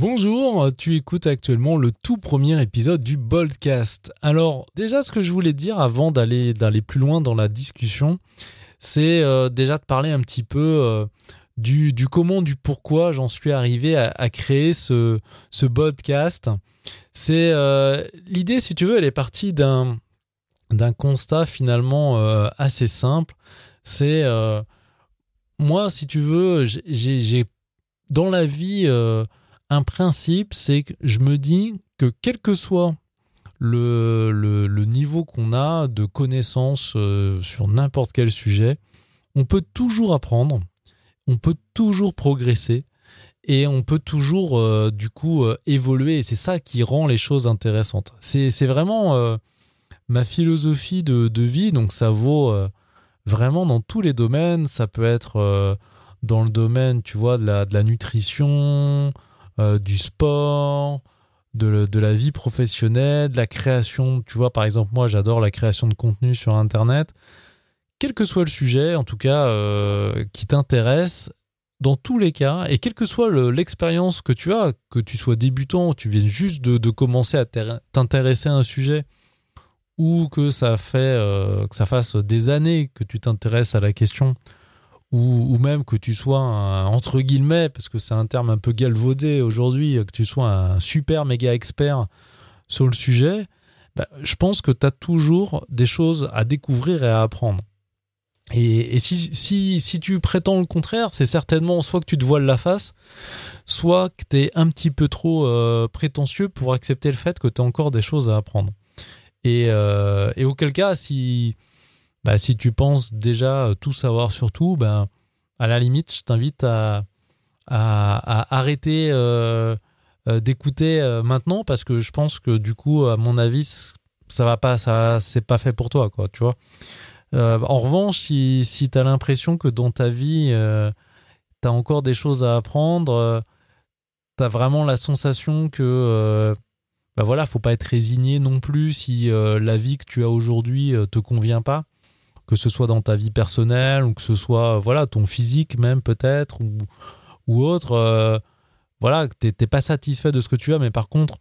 Bonjour, tu écoutes actuellement le tout premier épisode du Boldcast. Alors déjà ce que je voulais dire avant d'aller plus loin dans la discussion, c'est euh, déjà de parler un petit peu euh, du, du, comment, du pourquoi j'en suis arrivé à, créer ce, ce podcast. C'est euh, l'idée, si tu veux, elle est partie d'un d'un constat finalement assez simple. C'est moi, si tu veux, j'ai dans la vie un principe, c'est que je me dis que quel que soit le, niveau qu'on a de connaissances euh, sur n'importe quel sujet, on peut toujours apprendre, on peut toujours progresser et on peut toujours euh, du coup euh, évoluer. Et c'est ça qui rend les choses intéressantes. C'est vraiment ma philosophie de, vie, donc ça vaut vraiment dans tous les domaines, ça peut être dans le domaine, tu vois, de la nutrition, euh, du sport, de, la vie professionnelle, de la création. Tu vois, par exemple, moi, j'adore la création de contenu sur Internet. Quel que soit le sujet, en tout cas, euh, qui t'intéresse, dans tous les cas, et quelle que soit l'expérience que tu as, que tu sois débutant, tu viennes juste de, commencer à t'intéresser à un sujet, ou que ça fait euh, que ça fasse des années que tu t'intéresses à la question, ou, même que tu sois un, entre guillemets, parce que c'est un terme un peu galvaudé aujourd'hui, que tu sois un super méga expert sur le sujet, bah, je pense que tu as toujours des choses à découvrir et à apprendre. Et, si, si, si, tu prétends le contraire, c'est certainement soit que tu te voiles la face, soit que tu es un petit peu trop euh, prétentieux pour accepter le fait que tu as encore des choses à apprendre. Et, euh, et auquel cas, si, bah, si tu penses déjà euh, tout savoir sur tout, ben, à la limite, je t'invite à, à, arrêter euh, euh, d'écouter maintenant parce que je pense que du coup, à mon avis, ça va pas, ça, c'est pas fait pour toi, quoi, tu vois. en revanche, si, si tu as l'impression que dans ta vie, tu as encore des choses à apprendre, tu as vraiment la sensation que bah voilà, faut pas être résigné non plus si la vie que tu as aujourd'hui te convient pas que ce soit dans ta vie personnelle ou que ce soit voilà ton physique même peut-être ou, autre. Euh, voilà, tu n'es pas satisfait de ce que tu as, mais par contre,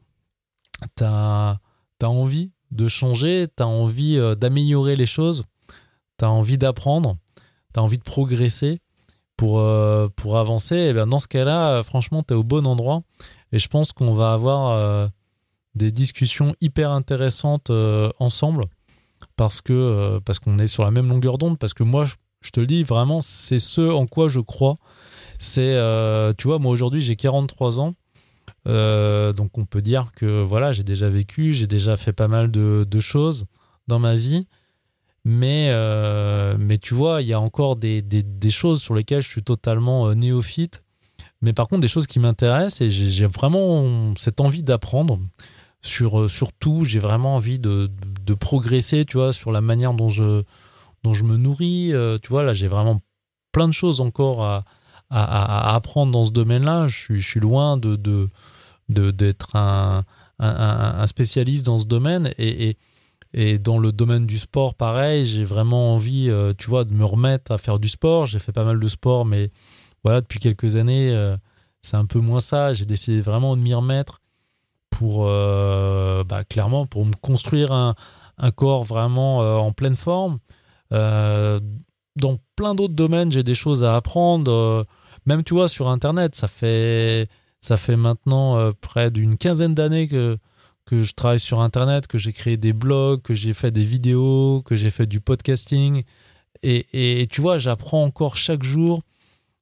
tu as, envie de changer, tu as envie euh, d'améliorer les choses, tu as envie d'apprendre, tu as envie de progresser pour, euh, avancer. Bien dans ce cas-là, franchement, tu es au bon endroit. Et je pense qu'on va avoir des discussions hyper intéressantes ensemble parce que euh, parce qu'on est sur la même longueur d'onde parce que moi je te le dis vraiment c'est ce en quoi je crois. C'est euh, tu vois moi aujourd'hui j'ai 43 ans euh, donc on peut dire que voilà j'ai déjà vécu j'ai déjà fait pas mal de, choses dans ma vie. Mais mais tu vois il y a encore des, des, choses sur lesquelles je suis totalement néophyte. Mais par contre des choses qui m'intéressent et j'ai vraiment cette envie d'apprendre sur, sur tout. J'ai vraiment envie de, de progresser, tu vois, sur la manière dont je, dont je me nourris. Euh, tu vois, là, j'ai vraiment plein de choses encore à, à, apprendre dans ce domaine-là. Je suis, loin de, de, d'être un, un, spécialiste dans ce domaine. Et, et, et, dans le domaine du sport, pareil, j'ai vraiment envie, euh, tu vois, de me remettre à faire du sport. J'ai fait pas mal de sport, mais voilà, depuis quelques années, euh, c'est un peu moins ça. J'ai décidé vraiment de m'y remettre pour, bah, clairement, pour me construire un, un corps vraiment euh, en pleine forme. Euh, dans plein d'autres domaines, j'ai des choses à apprendre. Euh, même, tu vois, sur Internet, ça fait, ça fait maintenant près d'une quinzaine d'années que, que je travaille sur Internet, que j'ai créé des blogs, que j'ai fait des vidéos, que j'ai fait du podcasting. Et, et, tu vois, j'apprends encore chaque jour.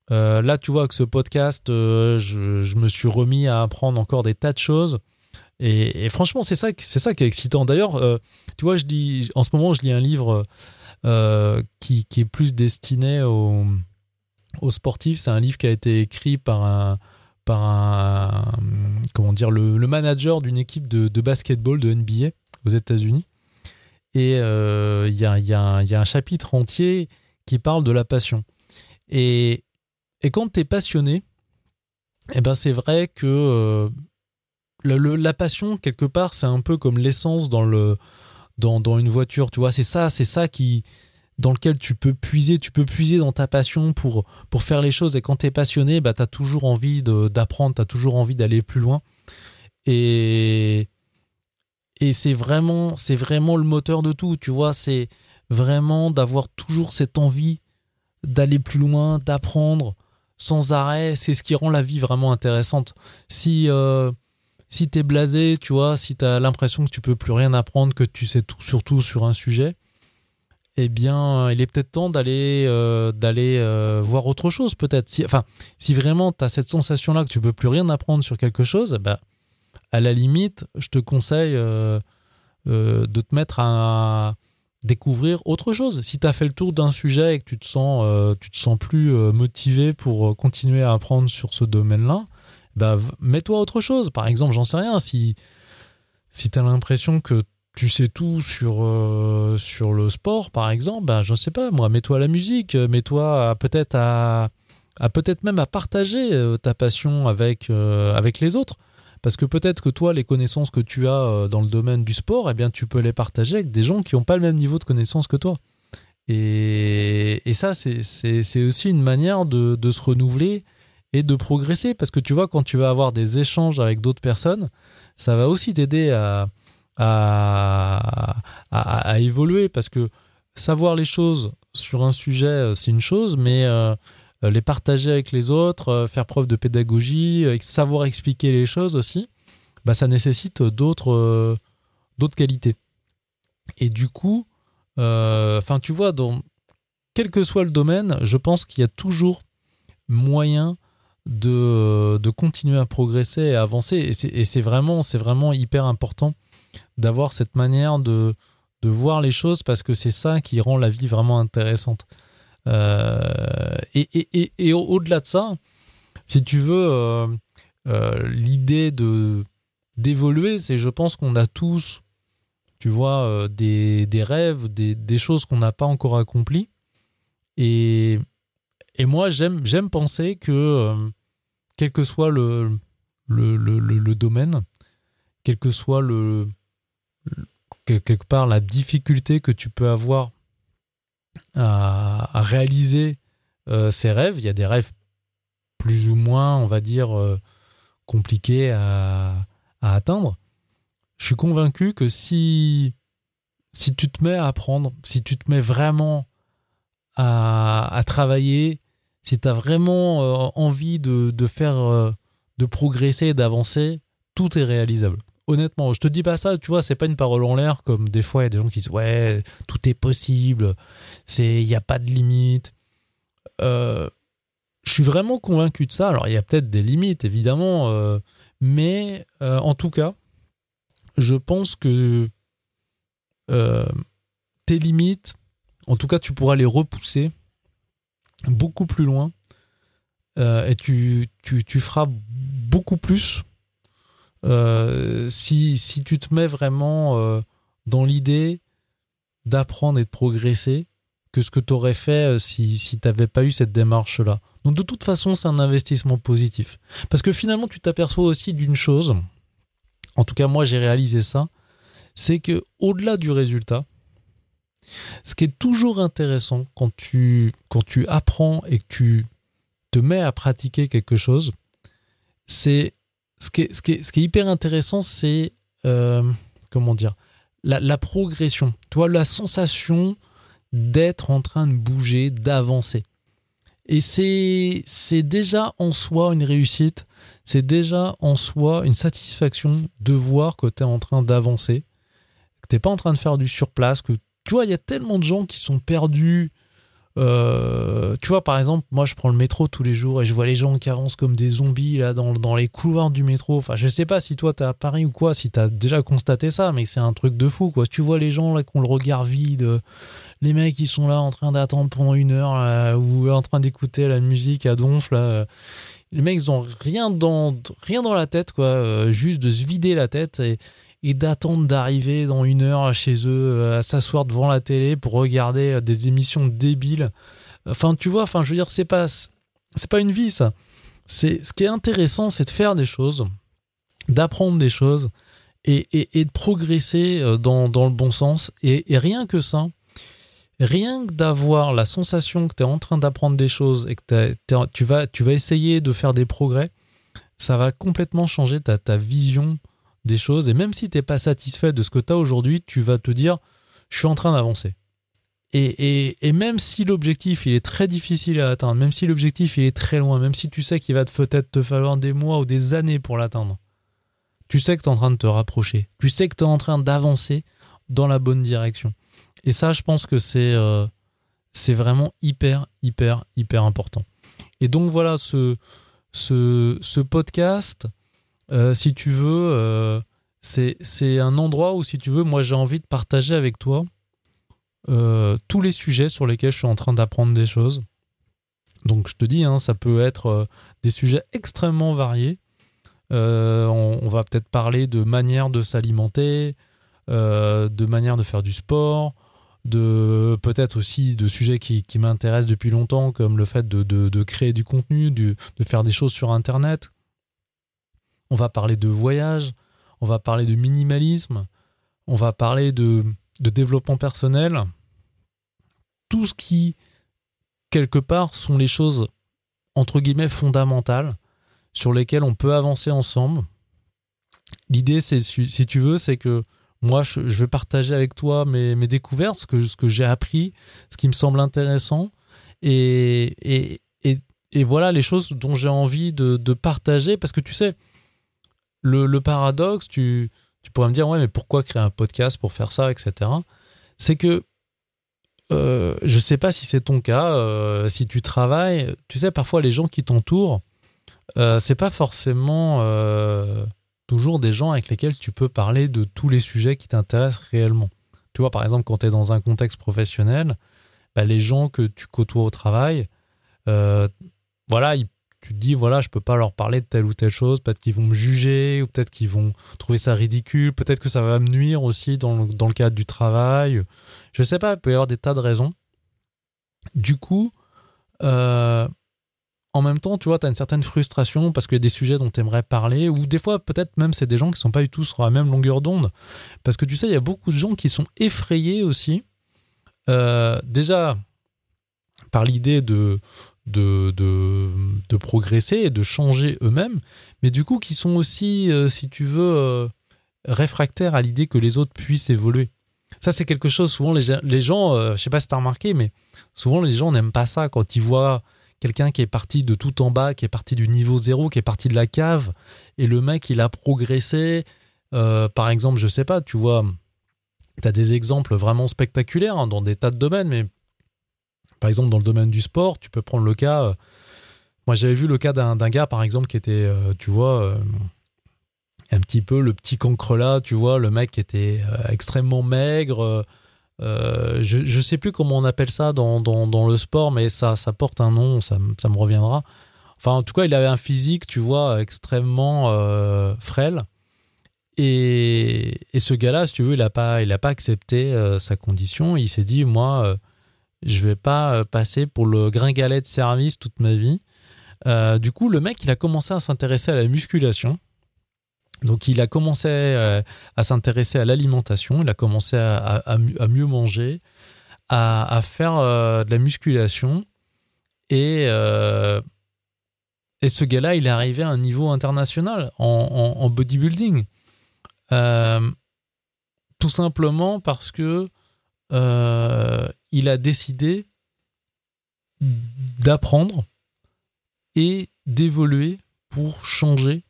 là, tu vois, avec ce podcast, je, me suis remis à apprendre encore des tas de choses. Et, franchement, c'est ça, c'est ça qui est excitant. D'ailleurs, euh, tu vois, je dis, en ce moment, je lis un livre euh, qui, qui, est plus destiné aux, aux sportifs. C'est un livre qui a été écrit par par comment dire, le, le manager d'une équipe de, de, basketball de NBA aux États-Unis. Et euh, il y, a, y, y, a, un chapitre entier qui parle de la passion. Et, et quand tu es passionné, eh ben c'est vrai que la passion, quelque part, c'est un peu comme l'essence dans, le, dans, dans une voiture. Tu vois, c'est ça, c'est ça qui. dans lequel tu peux puiser, tu peux puiser dans ta passion pour, pour faire les choses. Et quand tu es passionné, bah, tu as toujours envie d'apprendre, tu as toujours envie d'aller plus loin. Et, et c'est vraiment, vraiment le moteur de tout, tu vois. C'est vraiment d'avoir toujours cette envie d'aller plus loin, d'apprendre sans arrêt. C'est ce qui rend la vie vraiment intéressante. Si, euh, si tu es blasé, tu vois, si tu as l'impression que tu peux plus rien apprendre, que tu sais tout surtout sur un sujet, eh bien, il est peut-être temps d'aller euh, euh, voir autre chose, peut-être. Si, enfin, si vraiment tu as cette sensation-là que tu peux plus rien apprendre sur quelque chose, bah, à la limite, je te conseille euh, de te mettre à découvrir autre chose. Si tu as fait le tour d'un sujet et que tu te sens, tu te sens plus motivé pour continuer à apprendre sur ce domaine-là, bah, mets-toi autre chose. Par exemple, j'en sais rien, si, si tu as l'impression que tu sais tout sur, euh, sur le sport, par exemple, ben, je ne sais pas, moi, mets-toi à la musique, mets-toi peut-être à, à peut-être même à partager euh, ta passion avec, euh, avec les autres. Parce que peut-être que toi, les connaissances que tu as dans le domaine du sport, eh bien, tu peux les partager avec des gens qui n'ont pas le même niveau de connaissances que toi. Et, et ça, c'est aussi une manière de, de, se renouveler et de progresser. Parce que tu vois, quand tu vas avoir des échanges avec d'autres personnes, ça va aussi t'aider à, à, évoluer parce que savoir les choses sur un sujet, euh, c'est une chose, mais euh, les partager avec les autres, euh, faire preuve de pédagogie, savoir expliquer les choses aussi, bah, ça nécessite d'autres d'autres qualités. Et du coup, enfin, tu vois, dans, quel que soit le domaine, je pense qu'il y a toujours moyen de, de continuer à progresser et à avancer. Et c'est vraiment, vraiment hyper important d'avoir cette manière de, de voir les choses parce que c'est ça qui rend la vie vraiment intéressante. Euh, et, et, et, au-delà de ça, si tu veux, euh, euh, l'idée de d'évoluer, c'est je pense qu'on a tous, tu vois, des, des, rêves, des, des choses qu'on n'a pas encore accomplies. Et, et moi, j'aime, penser que, quel que soit le domaine, quel que soit le, quelque part la difficulté que tu peux avoir à, réaliser euh, ces rêves. Il y a des rêves plus ou moins, on va dire, euh, compliqués à, atteindre. Je suis convaincu que si, si tu te mets à apprendre, si tu te mets vraiment à, travailler, si tu as vraiment euh, envie de, de faire, de progresser, d'avancer, tout est réalisable honnêtement, je te dis pas ça, tu vois, c'est pas une parole en l'air comme des fois il y a des gens qui disent ouais, tout est possible, c'est il n'y a pas de limite. Euh, je suis vraiment convaincu de ça. Alors il y a peut-être des limites évidemment, euh, mais euh, en tout cas, je pense que tes limites, en tout cas, tu pourras les repousser beaucoup plus loin et tu, tu, tu feras beaucoup plus euh, si, si, tu te mets vraiment euh, dans l'idée d'apprendre et de progresser que ce que tu aurais fait euh, si, si tu n'avais pas eu cette démarche-là. Donc de toute façon, c'est un investissement positif. Parce que finalement, tu t'aperçois aussi d'une chose, en tout cas moi j'ai réalisé ça, c'est que au-delà du résultat, ce qui est toujours intéressant quand tu, quand tu apprends et que tu te mets à pratiquer quelque chose, c'est ce qui est, ce qui est, ce qui est hyper intéressant, c'est euh, comment dire la, progression. Tu vois, la sensation d'être en train de bouger, d'avancer. Et c'est, c'est déjà en soi une réussite, c'est déjà en soi une satisfaction de voir que tu es en train d'avancer, que tu n'es pas en train de faire du surplace, que tu vois, il y a tellement de gens qui sont perdus euh, tu vois, par exemple, moi je prends le métro tous les jours et je vois les gens qui avancent comme des zombies là dans, les couloirs du métro. Enfin, je sais pas si toi t'es à Paris ou quoi, si t'as déjà constaté ça, mais c'est un truc de fou quoi. Tu vois les gens là qui ont le regard vide, les mecs qui sont là en train d'attendre pendant une heure ou en train d'écouter la musique à donf là. Les mecs ils ont rien dans, rien dans la tête quoi, euh, juste de se vider la tête et, et d'attendre d'arriver dans une heure chez eux, euh, à s'asseoir devant la télé pour regarder euh, des émissions débiles. Enfin, tu vois, enfin, je veux dire, c'est pas, c'est pas une vie, ça. C'est, ce qui est intéressant, c'est de faire des choses, d'apprendre des choses et, et, de progresser euh, dans, dans, le bon sens. Et, rien que ça, rien que d'avoir la sensation que tu es en train d'apprendre des choses et que tu, vas, tu vas essayer de faire des progrès, ça va complètement changer ta, ta vision des choses. Et même si tu n'es pas satisfait de ce que tu as aujourd'hui, tu vas te dire, je suis en train d'avancer. Et, et, même si l'objectif il est très difficile à atteindre, même si l'objectif il est très loin, même si tu sais qu'il va peut-être te falloir des mois ou des années pour l'atteindre, tu sais que tu es en train de te rapprocher, tu sais que tu es en train d'avancer dans la bonne direction. Et ça, je pense que c'est euh, vraiment hyper, hyper, hyper important. Et donc voilà, ce, ce podcast, euh, si tu veux, euh, c'est un endroit où, si tu veux, moi j'ai envie de partager avec toi euh, tous les sujets sur lesquels je suis en train d'apprendre des choses. Donc je te dis, hein, ça peut être des sujets extrêmement variés. On, va peut-être parler de manière de s'alimenter, de manière de faire du sport, de peut-être aussi de sujets qui, m'intéressent depuis longtemps, comme le fait de, créer du contenu, de faire des choses sur Internet. On va parler de voyage, on va parler de minimalisme, on va parler de développement personnel, tout ce qui, quelque part, sont les choses, entre guillemets, fondamentales sur lesquelles on peut avancer ensemble. L'idée, c'est, si tu veux, c'est que moi, je, vais partager avec toi mes, découvertes, ce que, j'ai appris, ce qui me semble intéressant. Et, voilà les choses dont j'ai envie de, partager. Parce que tu sais, le, paradoxe, tu, tu pourrais me dire, ouais, mais pourquoi créer un podcast pour faire ça, etc. C'est que euh, je sais pas si c'est ton cas, euh, si tu travailles, tu sais, parfois les gens qui t'entourent, euh, c'est pas forcément euh, toujours des gens avec lesquels tu peux parler de tous les sujets qui t'intéressent réellement. Tu vois, par exemple, quand tu es dans un contexte professionnel, bah, les gens que tu côtoies au travail, voilà, ils tu te dis, voilà, je peux pas leur parler de telle ou telle chose, peut-être qu'ils vont me juger, ou peut-être qu'ils vont trouver ça ridicule, peut-être que ça va me nuire aussi dans le, cadre du travail. Je sais pas, il peut y avoir des tas de raisons. Du coup, euh, en même temps, tu vois, tu as une certaine frustration parce qu'il y a des sujets dont tu aimerais parler, ou des fois, peut-être même, c'est des gens qui sont pas du tout sur la même longueur d'onde. Parce que tu sais, il y a beaucoup de gens qui sont effrayés aussi. Euh, déjà, par l'idée de, de, de, progresser et de changer eux-mêmes, mais du coup qui sont aussi, euh, si tu veux, euh, réfractaires à l'idée que les autres puissent évoluer. Ça, c'est quelque chose, souvent les, les gens, euh, je sais pas si tu as remarqué, mais souvent les gens n'aiment pas ça quand ils voient quelqu'un qui est parti de tout en bas, qui est parti du niveau zéro, qui est parti de la cave, et le mec, il a progressé. par exemple, je sais pas, tu vois, tu as des exemples vraiment spectaculaires hein, dans des tas de domaines, mais par exemple, dans le domaine du sport, tu peux prendre le cas. Euh, moi, j'avais vu le cas d'un gars, par exemple, qui était, euh, tu vois, euh, un petit peu le petit cancre là, tu vois, le mec qui était extrêmement maigre. je ne sais plus comment on appelle ça dans, dans, le sport, mais ça, ça porte un nom, ça, ça, me reviendra. Enfin, en tout cas, il avait un physique, tu vois, extrêmement frêle. Et, et, ce gars-là, si tu veux, il n'a pas, il a pas accepté sa condition. Il s'est dit, moi, je vais pas euh, passer pour le gringalet de service toute ma vie. Euh, du coup, le mec, il a commencé à s'intéresser à la musculation. Donc, il a commencé euh, à s'intéresser à l'alimentation, il a commencé à, mieux manger, à, faire de la musculation. Et, et ce gars-là, il est arrivé à un niveau international en bodybuilding. tout simplement parce que euh, il a décidé d'apprendre et d'évoluer pour changer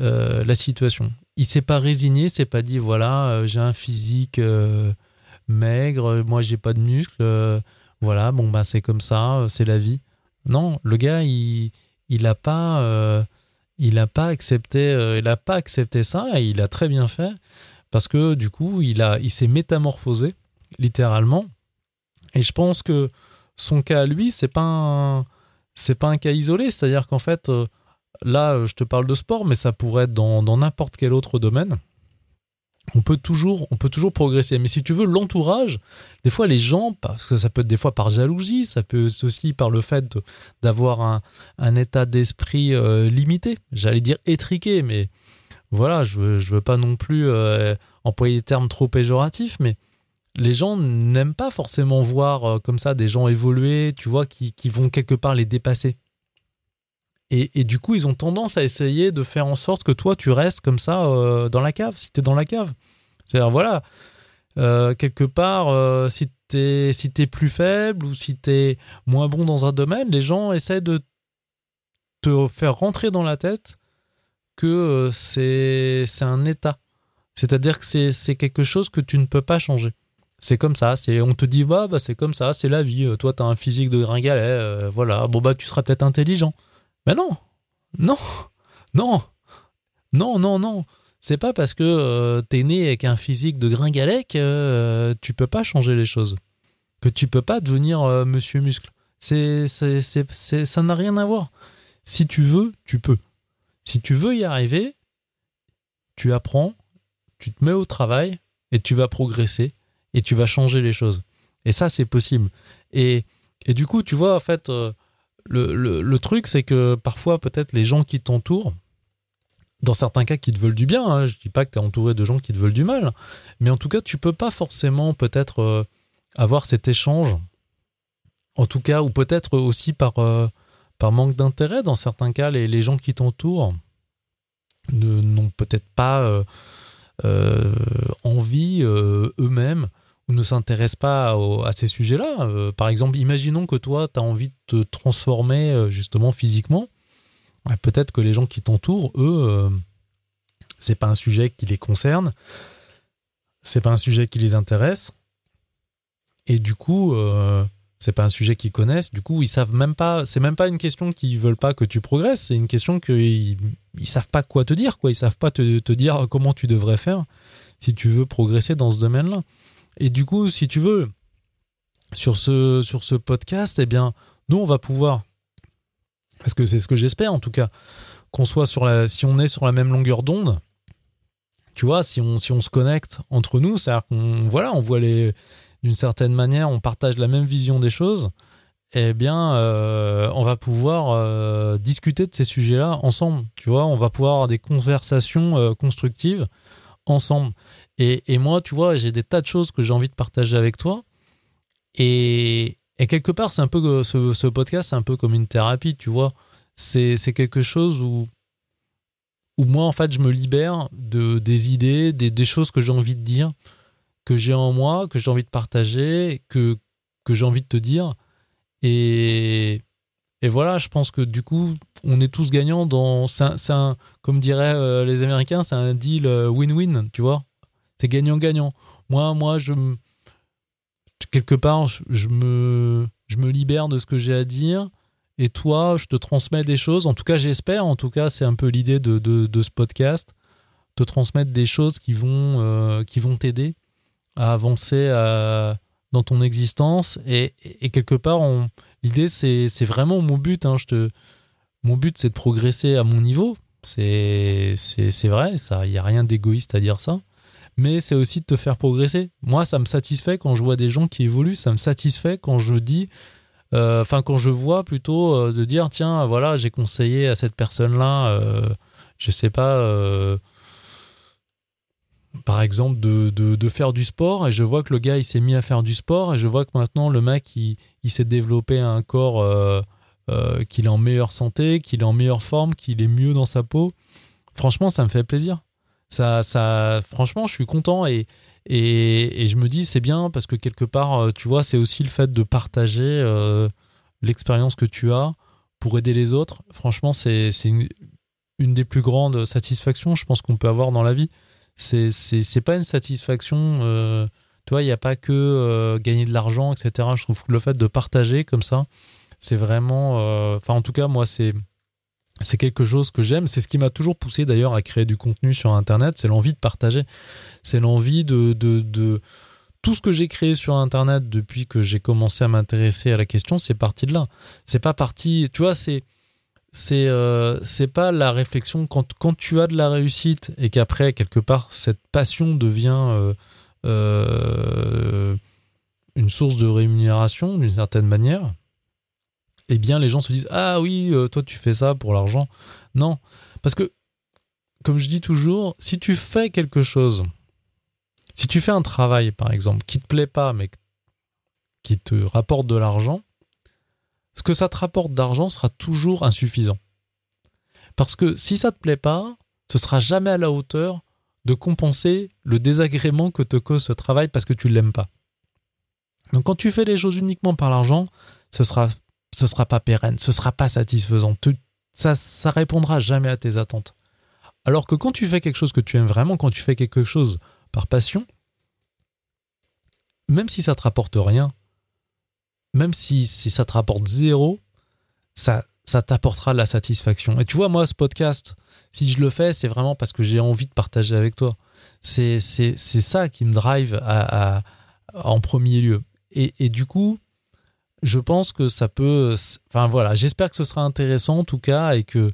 euh, la situation. Il s'est pas résigné, s'est pas dit voilà euh, j'ai un physique maigre, moi j'ai pas de muscles, voilà bon bah c'est comme ça, c'est la vie. Non, le gars il il a pas il a pas accepté il a pas accepté ça et il a très bien fait parce que du coup il a il s'est métamorphosé littéralement. Et je pense que son cas lui, c'est pas c'est pas un cas isolé. C'est-à-dire qu'en fait, euh, là, je te parle de sport, mais ça pourrait être dans n'importe quel autre domaine. On peut toujours, on peut toujours progresser. Mais si tu veux, l'entourage, des fois, les gens, parce que ça peut être des fois par jalousie, ça peut être aussi par le fait d'avoir un, état d'esprit euh, limité. J'allais dire étriqué, mais voilà, je veux, je veux pas non plus euh, employer des termes trop péjoratifs, mais les gens n'aiment pas forcément voir euh, comme ça des gens évoluer, tu vois, qui, vont quelque part les dépasser. Et, du coup, ils ont tendance à essayer de faire en sorte que toi, tu restes comme ça euh, dans la cave, si tu es dans la cave. C'est-à-dire, voilà, euh, quelque part, si tu plus faible ou si tu moins bon dans un domaine, les gens essaient de te faire rentrer dans la tête que c'est un état. C'est-à-dire que c'est quelque chose que tu ne peux pas changer. C'est comme ça, on te dit bah, bah c'est comme ça, c'est la vie. Toi tu as un physique de gringalet, voilà. Bon bah tu seras peut-être intelligent. Mais non. Non. Non. Non non non. C'est pas parce que euh, t'es né avec un physique de gringalet que euh, tu peux pas changer les choses. Que tu peux pas devenir euh, monsieur muscle. Ça n'a rien à voir. Si tu veux, tu peux. Si tu veux y arriver, tu apprends, tu te mets au travail et tu vas progresser et tu vas changer les choses. Et ça, c'est possible. Et, et du coup, tu vois, en fait, le, le, le truc, c'est que parfois, peut-être les gens qui t'entourent, dans certains cas qui te veulent du bien. Hein. Je dis pas que tu es entouré de gens qui te veulent du mal, mais en tout cas, tu peux pas forcément peut-être euh, avoir cet échange. En tout cas, ou peut-être aussi par, euh, par manque d'intérêt. Dans certains cas, les, les gens qui t'entourent n'ont peut-être pas euh, envie eux-mêmes ou ne s'intéressent pas à, ces sujets-là. par exemple, imaginons que toi, tu as envie de te transformer justement physiquement peut-être que les gens qui t'entourent, eux, euh, c'est pas un sujet qui les concerne, c'est pas un sujet qui les intéresse, et du coup, euh, c'est pas un sujet qu'ils connaissent. Du coup, ils savent même pas. C'est même pas une question qu'ils veulent pas que tu progresses. C'est une question qu'ils ils savent pas quoi te dire. Quoi, ils savent pas te, dire comment tu devrais faire si tu veux progresser dans ce domaine-là. Et du coup, si tu veux, sur ce sur ce podcast, eh bien, nous on va pouvoir parce que c'est ce que j'espère en tout cas, qu'on soit sur la, si on est sur la même longueur d'onde, tu vois, si on, si on se connecte entre nous, c'est-à-dire qu'on voilà, on voit les, d'une certaine manière, on partage la même vision des choses, eh bien, euh, on va pouvoir euh, discuter de ces sujets-là ensemble. Tu vois, on va pouvoir avoir des conversations euh, constructives ensemble. Et, et, moi, tu vois, j'ai des tas de choses que j'ai envie de partager avec toi. Et, et quelque part, c'est un peu ce, ce podcast, c'est un peu comme une thérapie, tu vois. C'est quelque chose où, où moi, en fait, je me libère de, des idées, des, des choses que j'ai envie de dire, que j'ai en moi, que j'ai envie de partager, que, que j'ai envie de te dire. Et, et voilà, je pense que du coup, on est tous gagnants dans. C'est comme diraient euh, les Américains, c'est un deal euh, win-win, tu vois. C'est gagnant-gagnant. Moi, moi, je quelque part, je me, je me libère de ce que j'ai à dire. Et toi, je te transmets des choses. En tout cas, j'espère. En tout cas, c'est un peu l'idée de, de, ce podcast. Te transmettre des choses qui vont euh, t'aider à avancer dans ton existence. Et, et quelque part, l'idée, c'est vraiment mon but. Hein. Je te, mon but, c'est de progresser à mon niveau. C'est vrai, il n'y a rien d'égoïste à dire ça mais c'est aussi de te faire progresser. Moi, ça me satisfait quand je vois des gens qui évoluent, ça me satisfait quand je dis, euh, enfin, quand je vois plutôt euh, de dire, tiens, voilà, j'ai conseillé à cette personne-là, euh, je sais pas, par exemple, de, de, faire du sport, et je vois que le gars, il s'est mis à faire du sport, et je vois que maintenant, le mec, il, il s'est développé un corps, qu'il est en meilleure santé, qu'il est en meilleure forme, qu'il est mieux dans sa peau. Franchement, ça me fait plaisir ça, ça, franchement, je suis content et, et, je me dis c'est bien parce que quelque part, euh, tu vois, c'est aussi le fait de partager euh, l'expérience que tu as pour aider les autres. Franchement, c'est une, des plus grandes satisfactions, je pense, qu'on peut avoir dans la vie. C'est pas une satisfaction. Euh, tu vois, il n'y a pas que gagner de l'argent, etc. Je trouve que le fait de partager comme ça, c'est vraiment. Enfin, en tout cas, moi, c'est c'est quelque chose que j'aime. C'est ce qui m'a toujours poussé d'ailleurs à créer du contenu sur Internet. C'est l'envie de partager. C'est l'envie de, de, Tout ce que j'ai créé sur Internet depuis que j'ai commencé à m'intéresser à la question, c'est parti de là. C'est pas parti. Tu vois, c'est. C'est euh, c'est pas la réflexion quand, quand tu as de la réussite et qu'après quelque part cette passion devient euh, euh, une source de rémunération d'une certaine manière eh bien les gens se disent ah oui toi tu fais ça pour l'argent. Non. Parce que comme je dis toujours si tu fais quelque chose Si tu fais un travail, par exemple, qui te plaît pas, mais qui te rapporte de l'argent, ce que ça te rapporte d'argent sera toujours insuffisant. Parce que si ça te plaît pas, ce sera jamais à la hauteur de compenser le désagrément que te cause ce travail parce que tu l'aimes pas. Donc quand tu fais les choses uniquement par l'argent, ce sera ce sera pas pérenne, ce sera pas satisfaisant. ça ça répondra jamais à tes attentes. Alors que quand tu fais quelque chose que tu aimes vraiment, quand tu fais quelque chose par passion, même si ça te rapporte rien, même si, si ça te rapporte zéro, ça, ça t'apportera de la satisfaction. Et tu vois, moi, ce podcast, si je le fais, c'est vraiment parce que j'ai envie de partager avec toi. C'est ça qui me drive en premier lieu. Et, et, du coup, je pense que ça peut. Enfin voilà, j'espère que ce sera intéressant en tout cas et que,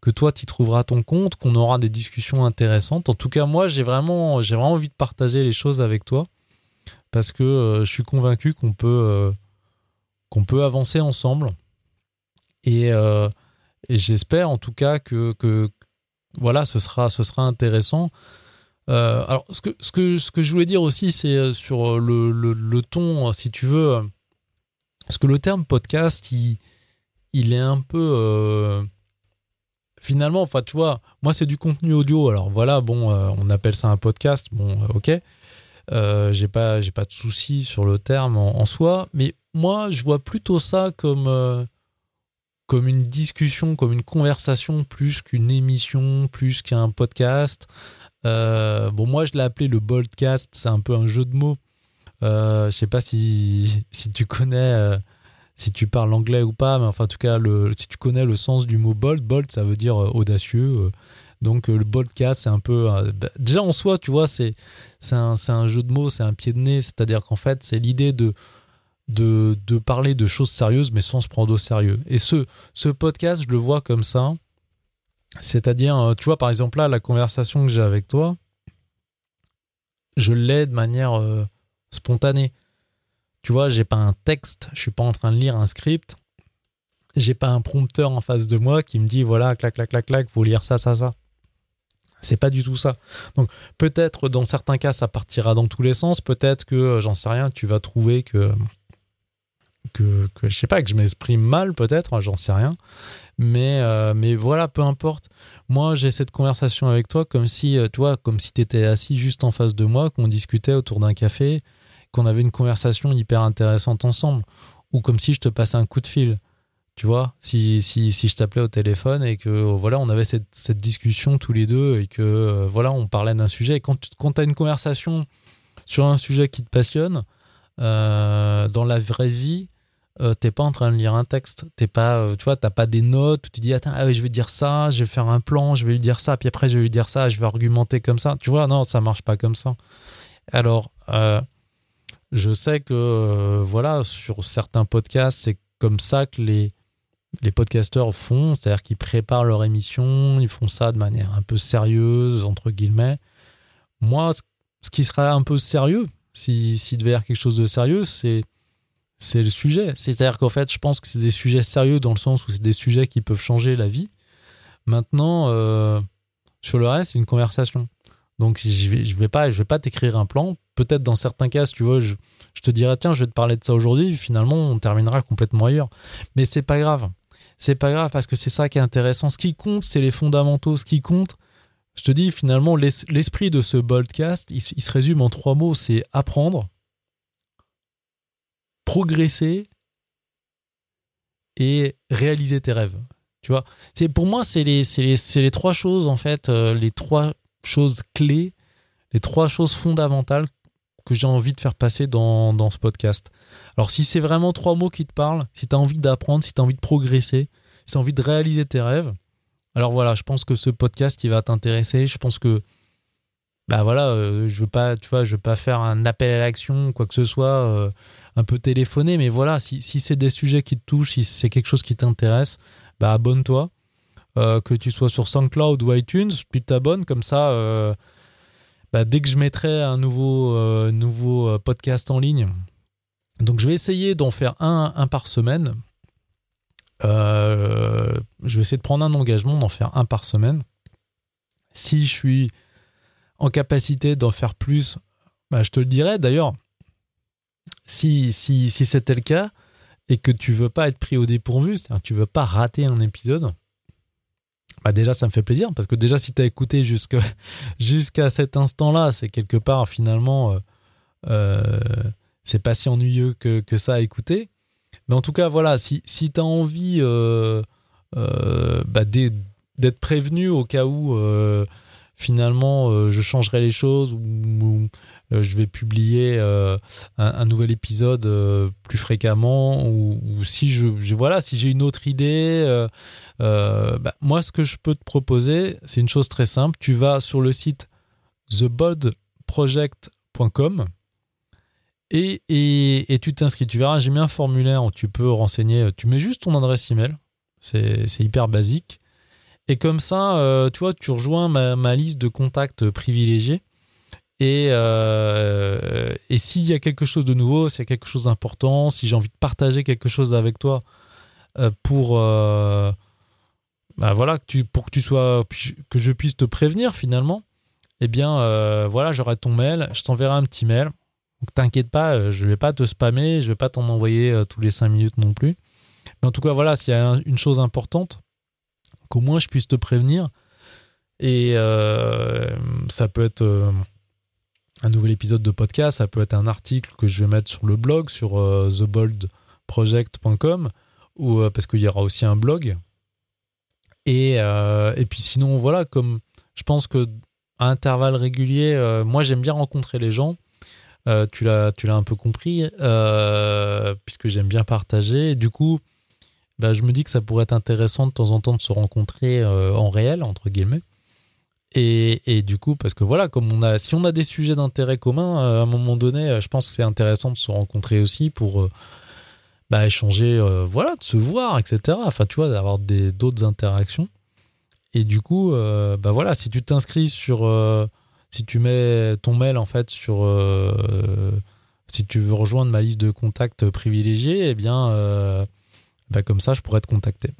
que toi, tu trouveras ton compte, qu'on aura des discussions intéressantes. En tout cas, moi, j'ai vraiment, vraiment envie de partager les choses avec toi parce que euh, je suis convaincu qu'on peut, euh, qu'on peut avancer ensemble. Euh, et, j'espère en tout cas que, voilà, ce sera, ce sera intéressant. alors, ce que, ce, que, ce que je voulais dire aussi, c'est sur le, ton, si tu veux, parce que le terme podcast, il, il est un peu finalement, enfin, tu vois, moi, c'est du contenu audio. Alors voilà, bon, on appelle ça un podcast. Bon, ok. Euh, j'ai pas, pas de souci sur le terme en, soi, mais moi, je vois plutôt ça comme euh, comme une discussion, comme une conversation, plus qu'une émission, plus qu'un podcast. Euh, bon, moi, je l'ai appelé le Boldcast. C'est un peu un jeu de mots. je sais pas si si tu connais. si tu parles anglais ou pas, mais enfin, en tout cas, si tu connais le sens du mot bold, bold, ça veut dire audacieux. Donc le podcast, c'est un peu... Bah, déjà en soi, tu vois, c'est un, un, jeu de mots, c'est un pied de nez. C'est-à-dire qu'en fait, c'est l'idée de, de, de, parler de choses sérieuses, mais sans se prendre au sérieux. Et ce, ce podcast, je le vois comme ça. C'est-à-dire, euh, tu vois, par exemple, là, la conversation que j'ai avec toi, je l'ai de manière euh, spontanée. Tu vois, j'ai pas un texte, je suis pas en train de lire un script. J'ai pas un prompteur en face de moi qui me dit voilà, clac, clac, clac, clac, faut lire ça, ça, ça. C'est pas du tout ça. Donc peut-être dans certains cas ça partira dans tous les sens. Peut-être que euh, j'en sais rien, tu vas trouver que que, que je sais pas que je m'exprime mal peut-être, hein, j'en sais rien. Mais euh, mais voilà, peu importe. Moi j'ai cette conversation avec toi comme si euh, tu vois comme si tu étais assis juste en face de moi, qu'on discutait autour d'un café, qu'on avait une conversation hyper intéressante ensemble, ou comme si je te passais un coup de fil. Tu vois, si, si, si je t'appelais au téléphone et que voilà, on avait cette, cette discussion tous les deux et que euh, voilà, on parlait d'un sujet. Et quand, quand tu as une conversation sur un sujet qui te passionne, dans la vraie vie, euh, t'es pas en train de lire un texte. T'es pas, tu vois, t'as pas des notes où tu dis attends, ah je vais dire ça, je vais faire un plan, je vais lui dire ça, puis après je vais lui dire ça, je vais argumenter comme ça. Tu vois, non, ça marche pas comme ça. Alors, je sais que voilà, sur certains podcasts, c'est comme ça que les les podcasteurs font, c'est-à-dire qu'ils préparent leur émission, ils font ça de manière un peu sérieuse, entre guillemets. Moi, ce qui sera un peu sérieux, s'il si, devait y avoir quelque chose de sérieux, c'est c'est le sujet. C'est-à-dire qu'en fait, je pense que c'est des sujets sérieux dans le sens où c'est des sujets qui peuvent changer la vie. Maintenant, euh, sur le reste, c'est une conversation. Donc, je vais, je vais pas, je vais pas t'écrire un plan. Peut-être dans certains cas, si tu vois, je, te dirais tiens, je vais te parler de ça aujourd'hui. Finalement, on terminera complètement ailleurs. Mais c'est pas grave c'est pas grave parce que c'est ça qui est intéressant. Ce qui compte, c'est les fondamentaux. Ce qui compte, je te dis finalement, l'esprit de ce podcast, il, se résume en trois mots c'est apprendre, progresser et réaliser tes rêves. Tu vois, c'est pour moi, c'est les, les, les, trois choses en fait, euh, les trois choses clés, les trois choses fondamentales que j'ai envie de faire passer dans, dans ce podcast. Alors si c'est vraiment trois mots qui te parlent, si tu as envie d'apprendre, si tu as envie de progresser, si tu as envie de réaliser tes rêves, alors voilà, je pense que ce podcast il va t'intéresser, je pense que bah voilà, euh, je veux pas, tu vois, je veux pas faire un appel à l'action, quoi que ce soit, euh, un peu téléphoné, mais voilà, si, si c'est des sujets qui te touchent, si c'est quelque chose qui t'intéresse, bah abonne-toi. Euh, que tu sois sur SoundCloud ou iTunes, tu t'abonnes, comme ça, bah, dès que je mettrai un nouveau, nouveau podcast en ligne, donc je vais essayer d'en faire un, un par semaine. Je vais essayer de prendre un engagement d'en faire un par semaine. Si je suis en capacité d'en faire plus, bah, je te le dirais d'ailleurs, si, si, si c'était le cas et que tu veux pas être pris au dépourvu, c'est-à-dire tu veux pas rater un épisode, bah déjà ça me fait plaisir parce que déjà si tu as écouté jusqu'à cet instant-là, c'est quelque part finalement euh, euh, c'est pas si ennuyeux que, que, ça à écouter. Mais en tout cas, voilà, si, si tu as envie euh, bah, d'être prévenu au cas où finalement je changerai les choses ou euh, je vais publier euh, un, nouvel épisode euh, plus fréquemment ou, si je, voilà si j'ai une autre idée bah, moi ce que je peux te proposer c'est une chose très simple tu vas sur le site theboldproject.com et, et, et, tu t'inscris. Tu verras, j'ai mis un formulaire où tu peux renseigner. Tu mets juste ton adresse email. C'est hyper basique. Et comme ça, tu vois, tu rejoins ma, liste de contacts privilégiés. Et, euh, et s'il y a quelque chose de nouveau, s'il y a quelque chose d'important, si j'ai envie de partager quelque chose avec toi euh, pour, euh, bah voilà, que pour que tu sois, que je puisse te prévenir finalement, eh bien voilà, j'aurai ton mail, je t'enverrai un petit mail. Donc t'inquiète pas, je vais pas te spammer, je vais pas t'en envoyer tous les 5 minutes non plus. Mais en tout cas, voilà, s'il y a une chose importante, qu'au moins je puisse te prévenir. Et ça peut être un nouvel épisode de podcast, ça peut être un article que je vais mettre sur le blog, sur euh, theboldproject.com, ou euh, parce qu'il y aura aussi un blog. Et, euh, et puis sinon, voilà, comme je pense que à intervalles réguliers, moi j'aime bien rencontrer les gens. tu l'as un peu compris, puisque j'aime bien partager. du coup, bah, je me dis que ça pourrait être intéressant de temps en temps de se rencontrer en réel, entre guillemets. Et, du coup, parce que voilà, comme on a, si on a des sujets d'intérêt commun, euh, à un moment donné, euh, je pense que c'est intéressant de se rencontrer aussi pour euh, bah, échanger, voilà, de se voir, etc. Enfin, tu vois, d'avoir d'autres interactions. Et du coup, bah voilà, si tu t'inscris sur, si tu mets ton mail en fait sur, si tu veux rejoindre ma liste de contacts privilégiés, eh bien, bah, comme ça, je pourrais te contacter.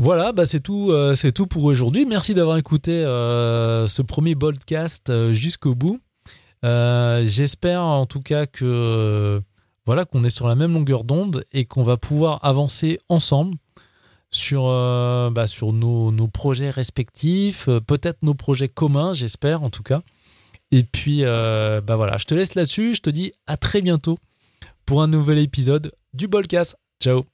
Voilà, bah c'est tout, euh, c'est pour aujourd'hui. Merci d'avoir écouté euh, ce premier podcast euh, jusqu'au bout. J'espère en tout cas que voilà qu'on est sur la même longueur d'onde et qu'on va pouvoir avancer ensemble sur, bah, nos, projets respectifs, peut-être nos projets communs, j'espère en tout cas. Et puis je te laisse là-dessus. Je te dis à très bientôt pour un nouvel épisode du podcast. Ciao